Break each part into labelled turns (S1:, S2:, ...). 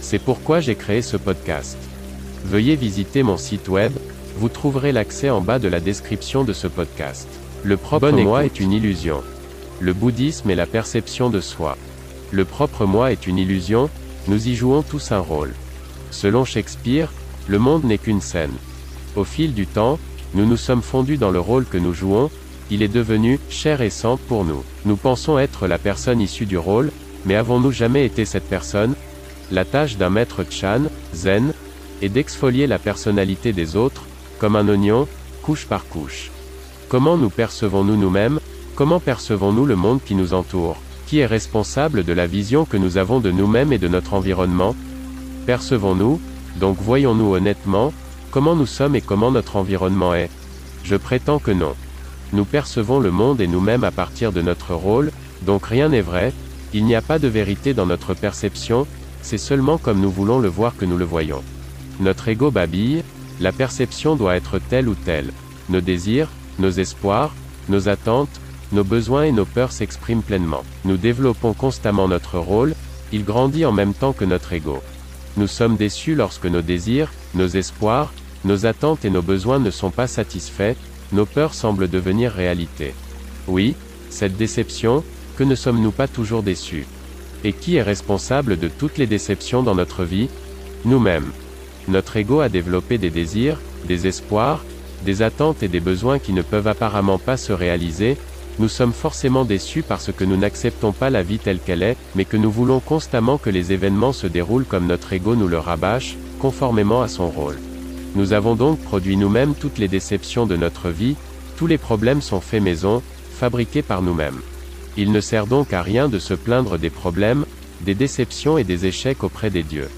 S1: C'est pourquoi j'ai créé ce podcast. Veuillez visiter mon site web, vous trouverez l'accès en bas de la description de ce podcast. Le propre moi est une illusion. Le bouddhisme est la perception de soi. Le propre moi est une illusion, nous y jouons tous un rôle. Selon Shakespeare, le monde n'est qu'une scène. Au fil du temps, nous nous sommes fondus dans le rôle que nous jouons, il est devenu cher et sang pour nous. Nous pensons être la personne issue du rôle, mais avons-nous jamais été cette personne? La tâche d'un maître Chan, zen, est d'exfolier la personnalité des autres, comme un oignon, couche par couche. Comment nous percevons-nous nous-mêmes? Comment percevons-nous le monde qui nous entoure? Qui est responsable de la vision que nous avons de nous-mêmes et de notre environnement? Percevons-nous, donc voyons-nous honnêtement, comment nous sommes et comment notre environnement est? Je prétends que non. Nous percevons le monde et nous-mêmes à partir de notre rôle, donc rien n'est vrai, il n'y a pas de vérité dans notre perception, c'est seulement comme nous voulons le voir que nous le voyons. Notre ego babille, la perception doit être telle ou telle. Nos désirs, nos espoirs, nos attentes, nos besoins et nos peurs s'expriment pleinement. Nous développons constamment notre rôle, il grandit en même temps que notre ego. Nous sommes déçus lorsque nos désirs, nos espoirs, nos attentes et nos besoins ne sont pas satisfaits, nos peurs semblent devenir réalité. Oui, cette déception, que ne sommes-nous pas toujours déçus? Et qui est responsable de toutes les déceptions dans notre vie? Nous-mêmes. Notre ego a développé des désirs, des espoirs, des attentes et des besoins qui ne peuvent apparemment pas se réaliser, nous sommes forcément déçus parce que nous n'acceptons pas la vie telle qu'elle est, mais que nous voulons constamment que les événements se déroulent comme notre ego nous le rabâche, conformément à son rôle. Nous avons donc produit nous-mêmes toutes les déceptions de notre vie, tous les problèmes sont faits maison, fabriqués par nous-mêmes. Il ne sert donc à rien de se plaindre des problèmes, des déceptions et des échecs auprès des dieux.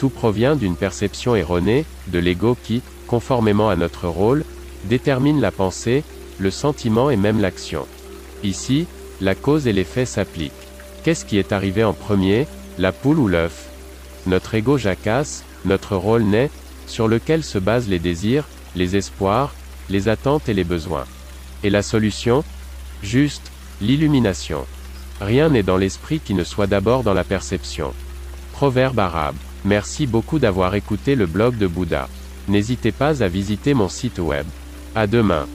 S1: Tout provient d'une perception erronée, de l'ego qui, conformément à notre rôle, détermine la pensée, le sentiment et même l'action. Ici, la cause et l'effet s'appliquent. Qu'est-ce qui est arrivé en premier, la poule ou l'œuf? Notre ego jacasse, notre rôle naît, sur lequel se basent les désirs, les espoirs, les attentes et les besoins. Et la solution? Juste, l'illumination. Rien n'est dans l'esprit qui ne soit d'abord dans la perception. Proverbe arabe. Merci beaucoup d'avoir écouté le blog de Bouddha. N'hésitez pas à visiter mon site web. À demain.